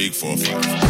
big four five.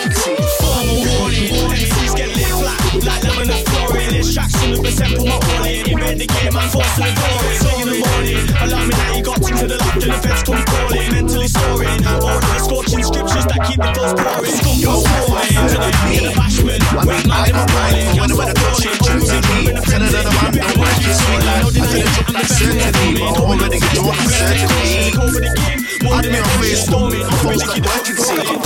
party. Formal warning, MCs get lit flat like lemon and flooring. Extraction of the temple, my warning. You made the game, I'm forced to ignore it. Sing in the morning, alarming how you got to the left and the feds come calling. Mentally soaring, all the scorching scriptures that keep the flows pouring. Yo, warning, to the beat of the bashment. Wait, man, I'm a warning. Wonder what I'm doing, choosing, moving the I'm another man, I'm working, sweet life. Presidential uncertainty. Already get you uncertainty. I've been faced with folks like what. I'm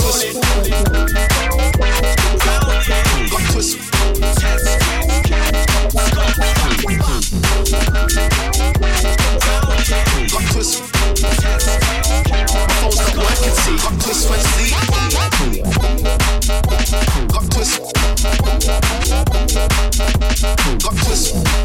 pussy. I'm pussy. I'm pussy. Folks you see. I'm pussy. I'm pussy. I'm pussy.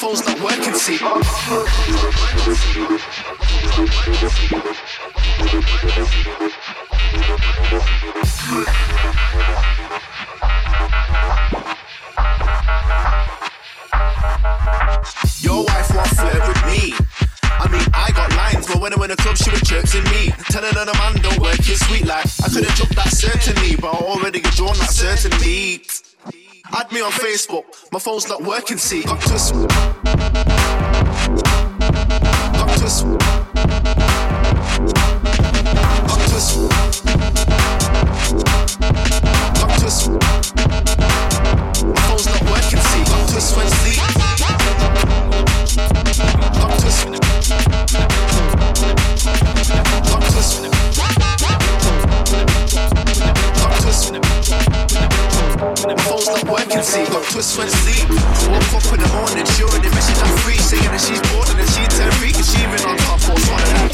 phone's not working, see. Your wife won't flirt with me. I mean, I got lines, but when I'm in the club, she was chirping me. Telling her the man don't work his sweet like I couldn't jump that certainly, but I already get drawn that certain beat. Add me on Facebook, my phone's not working, see. Got twist. Got twist. Got twist. Got twist. My phone's not working, see. Got sleep. My phone's not working, see. Got twist when sleep. Woke up in the morning, she already messaged at three, saying that she's bored and then she turned freak and she been on top or swallow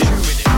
with it.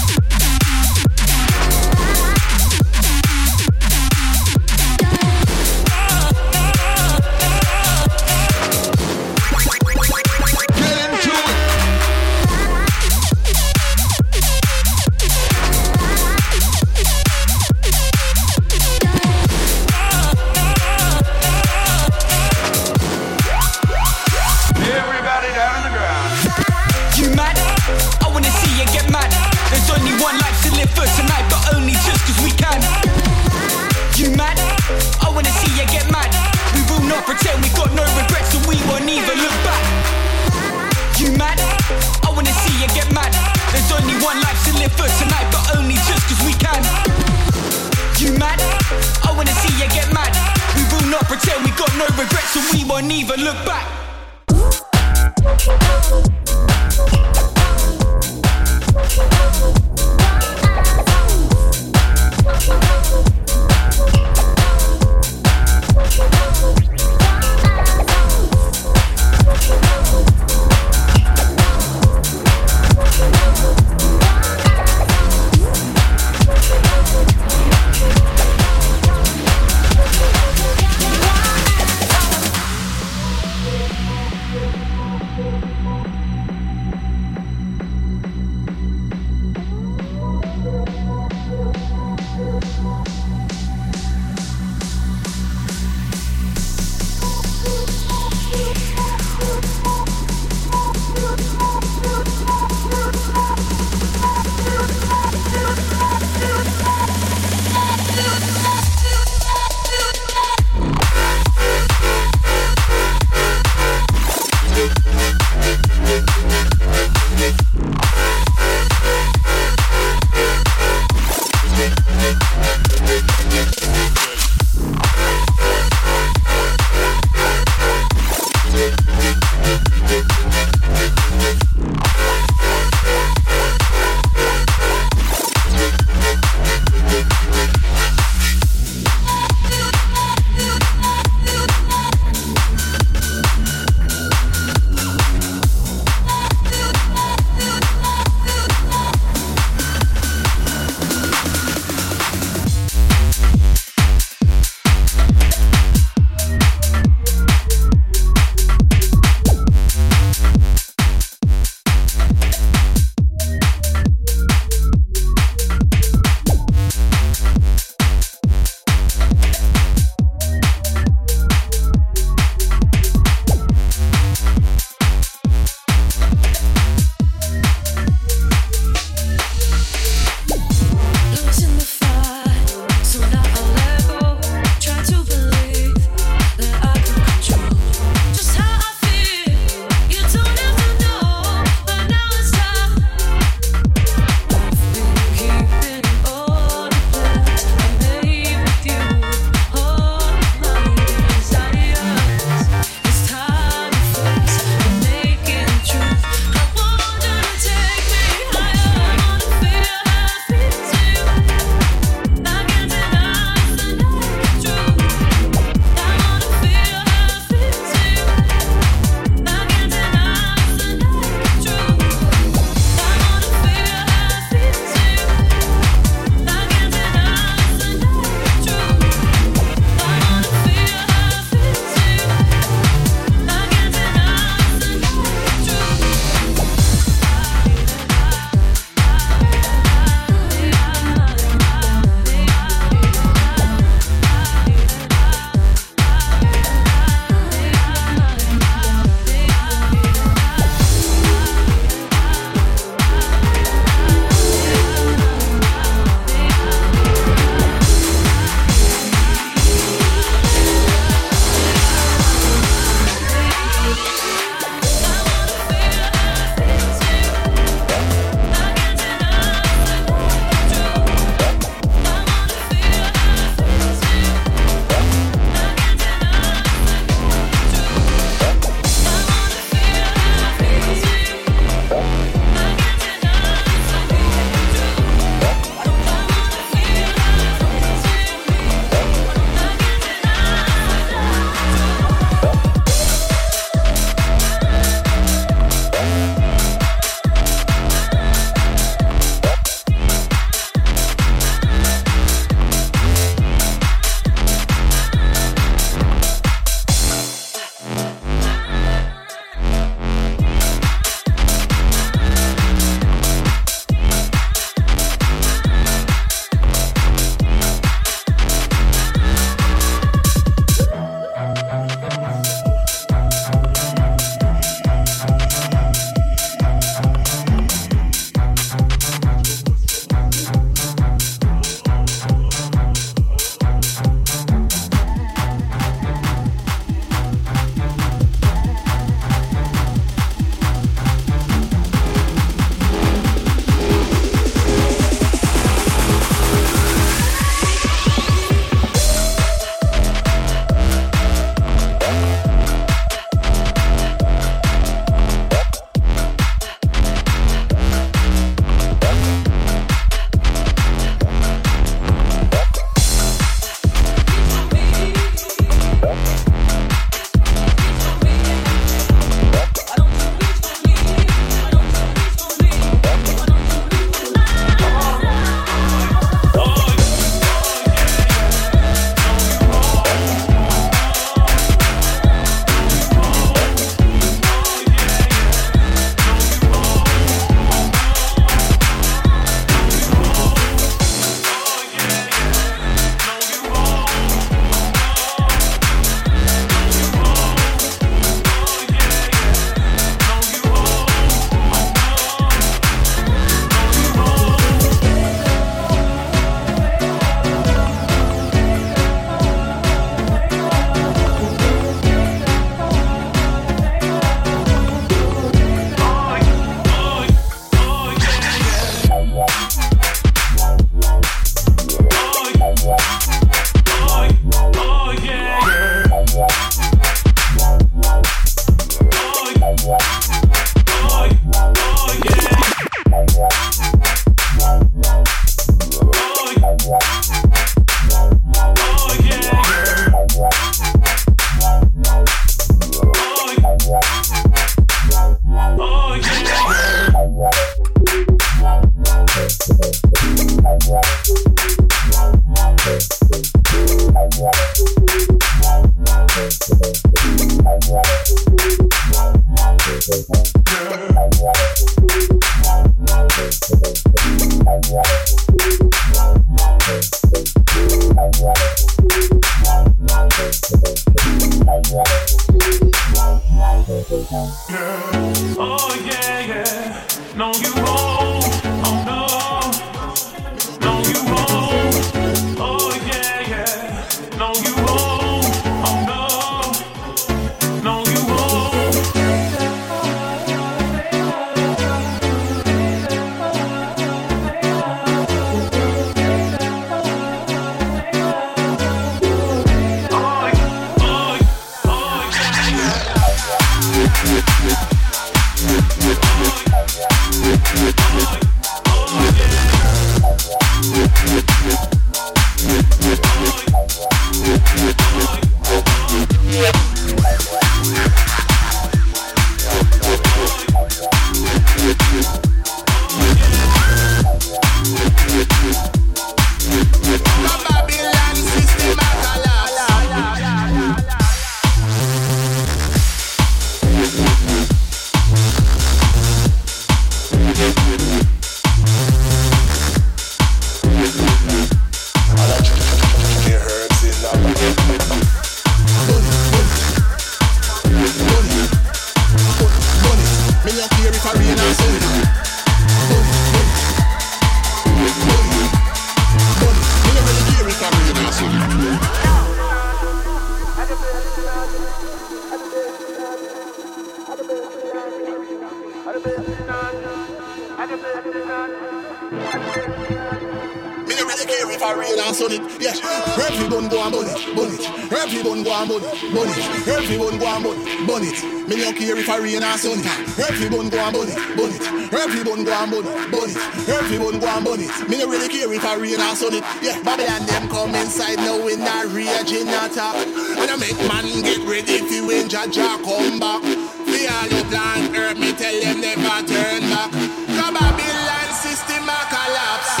Everyone go and bun it, bun it. Me no care if I rain or sun it. Everyone go and bun it, bun it. Everyone go and bun it, bun it. Everyone go and bun it. Me no really care if I rain or sun it. Yeah, Babylon them come inside now in a raging attack, and I make man get ready for when Jaja come back. We all your plan, herb me tell them never turn back. The Babylon system a collapse.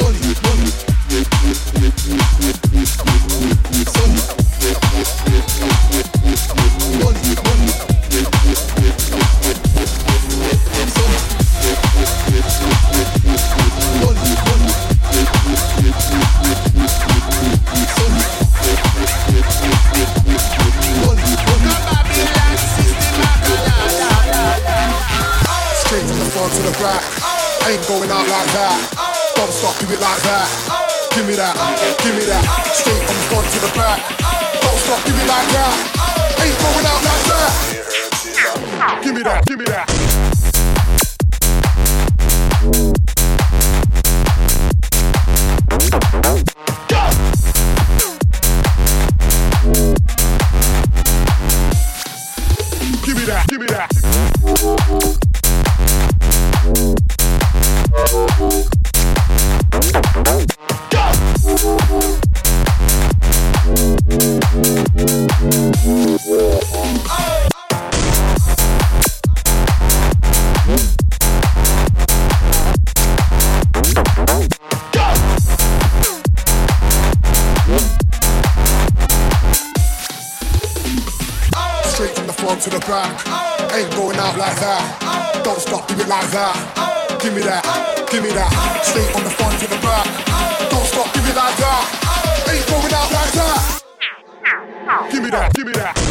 Money, money. That, give me that. Straight from front to the back. Don't stop, give it like that. Ain't going out like that. Give me that, give me that. Out. Don't stop, give like that. Give me that, give me that. Stay on the front to the back. Don't stop, give like that. Ain't going out like that. Give me that, give me that.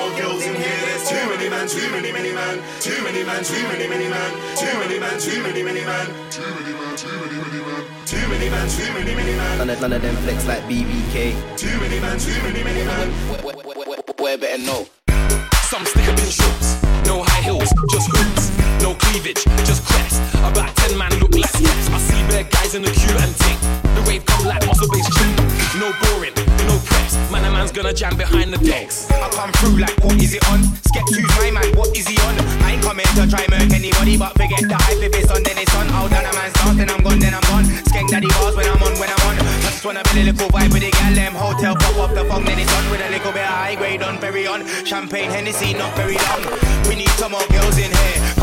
More girls in here. There's too many men, too many, many men. Too many men, too many, many men. Too many men, too many, many men. Too many men, too many, many men. Too many men, too many, many men. None of, none of them flex like BBK. Too many men, too many, many men. Boy, better know. Some stick up in shorts, no high heels, just hoops, no cleavage, just crest. About ten man look steps. I see bare guys in the queue and ting. The rave come like Muscle Beach gym. No boring, no preps. Man, a man's gonna jam behind the decks. I come through like, what is it on? Skepta's my man, what is he on? I ain't coming to try murk anybody, but forget the hype. If it's on, then it's on. Out done a man's dance, then I'm gone, then I'm gone. Skank daddy bars when I'm on, when I'm on. I just wanna build a little vibe with the gal, them hotel pop off the phone, then it's on with a little bit of high grade on, very on. Champagne, Hennessy, not very long. We need some more girls in here.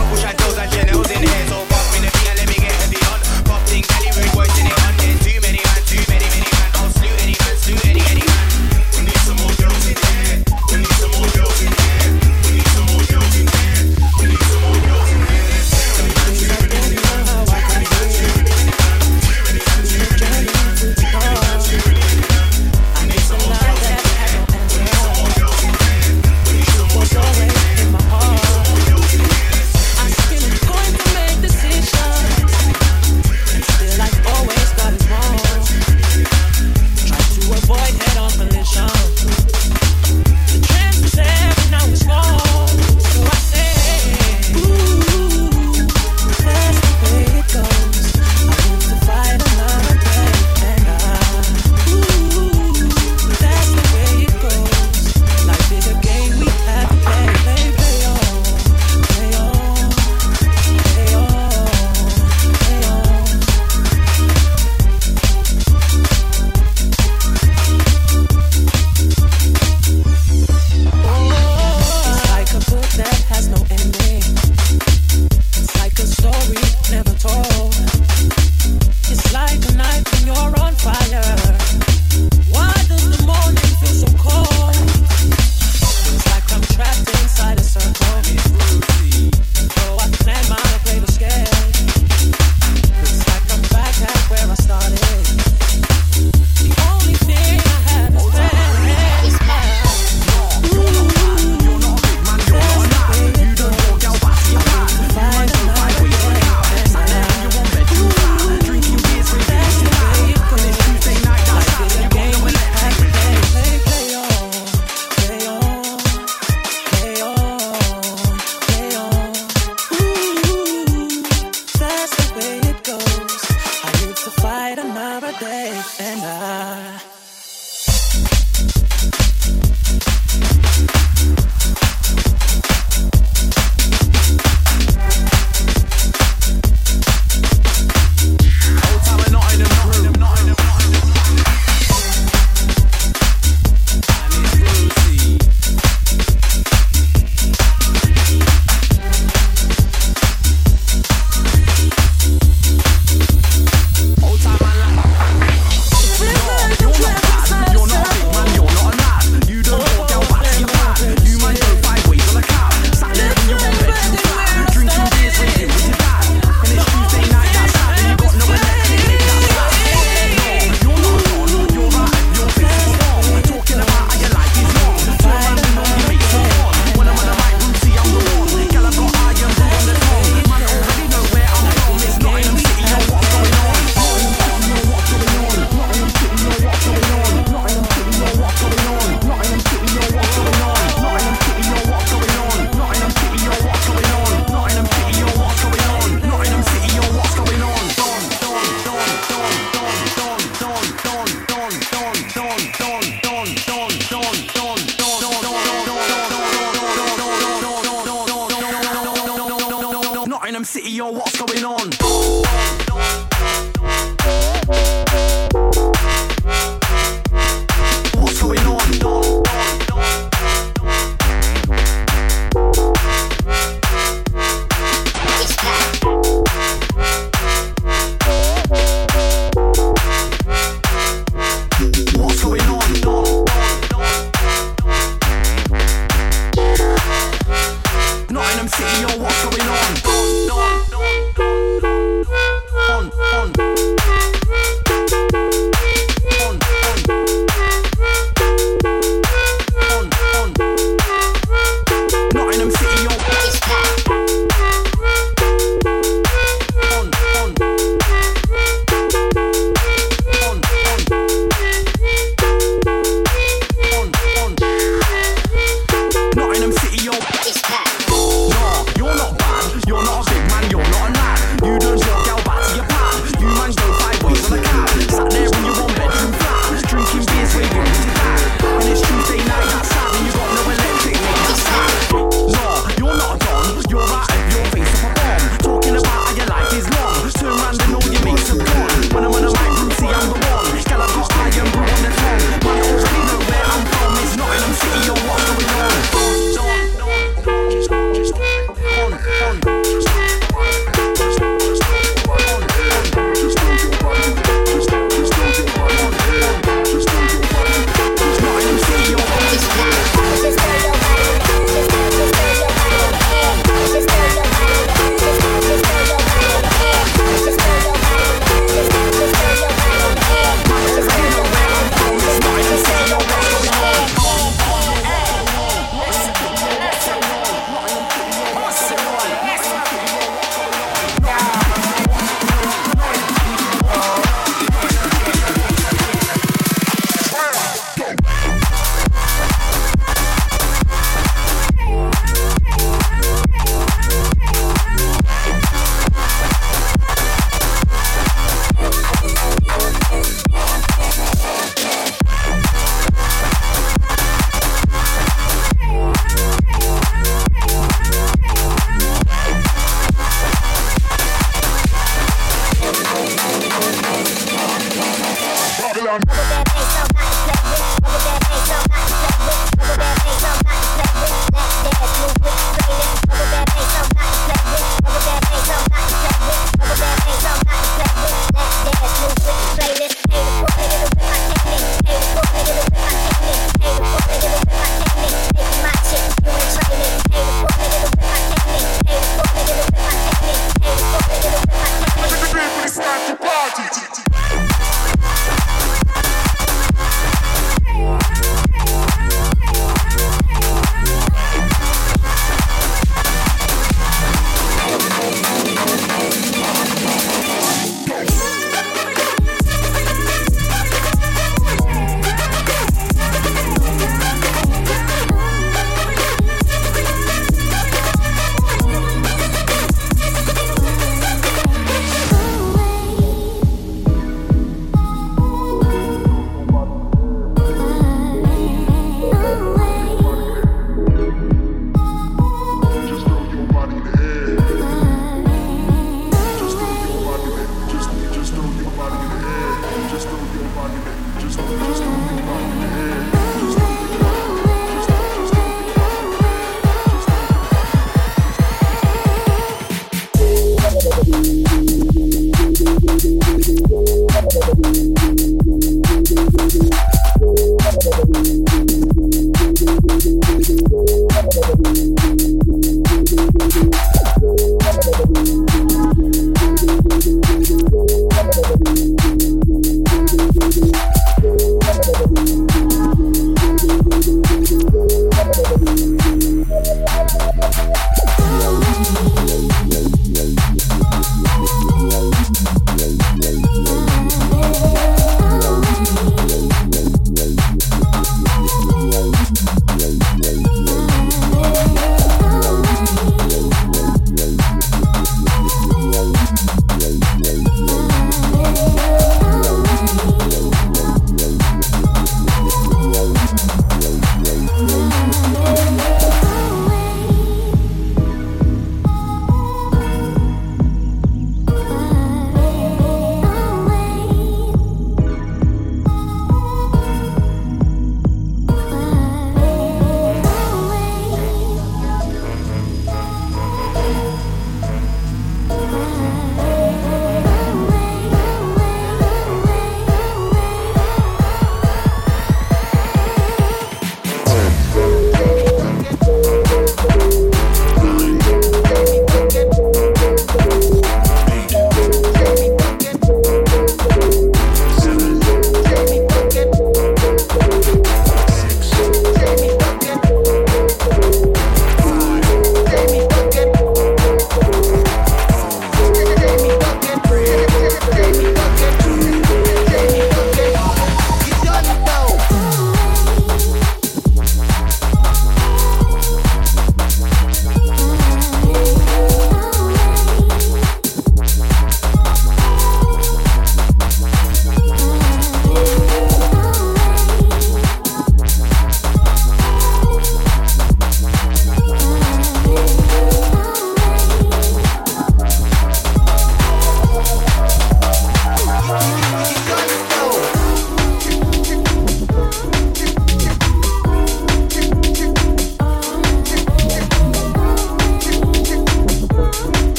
And Chanel's in here, so pop in the beat let me get heavy on. Pop thing, Cali boys in it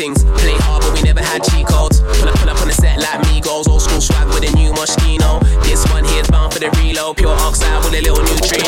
things. Play hard, but we never had cheat codes. Pull up, pull up on the set like Migos. Old school swag with a new Moschino. This one here's bound for the reload. Pure oxide with a little new tree.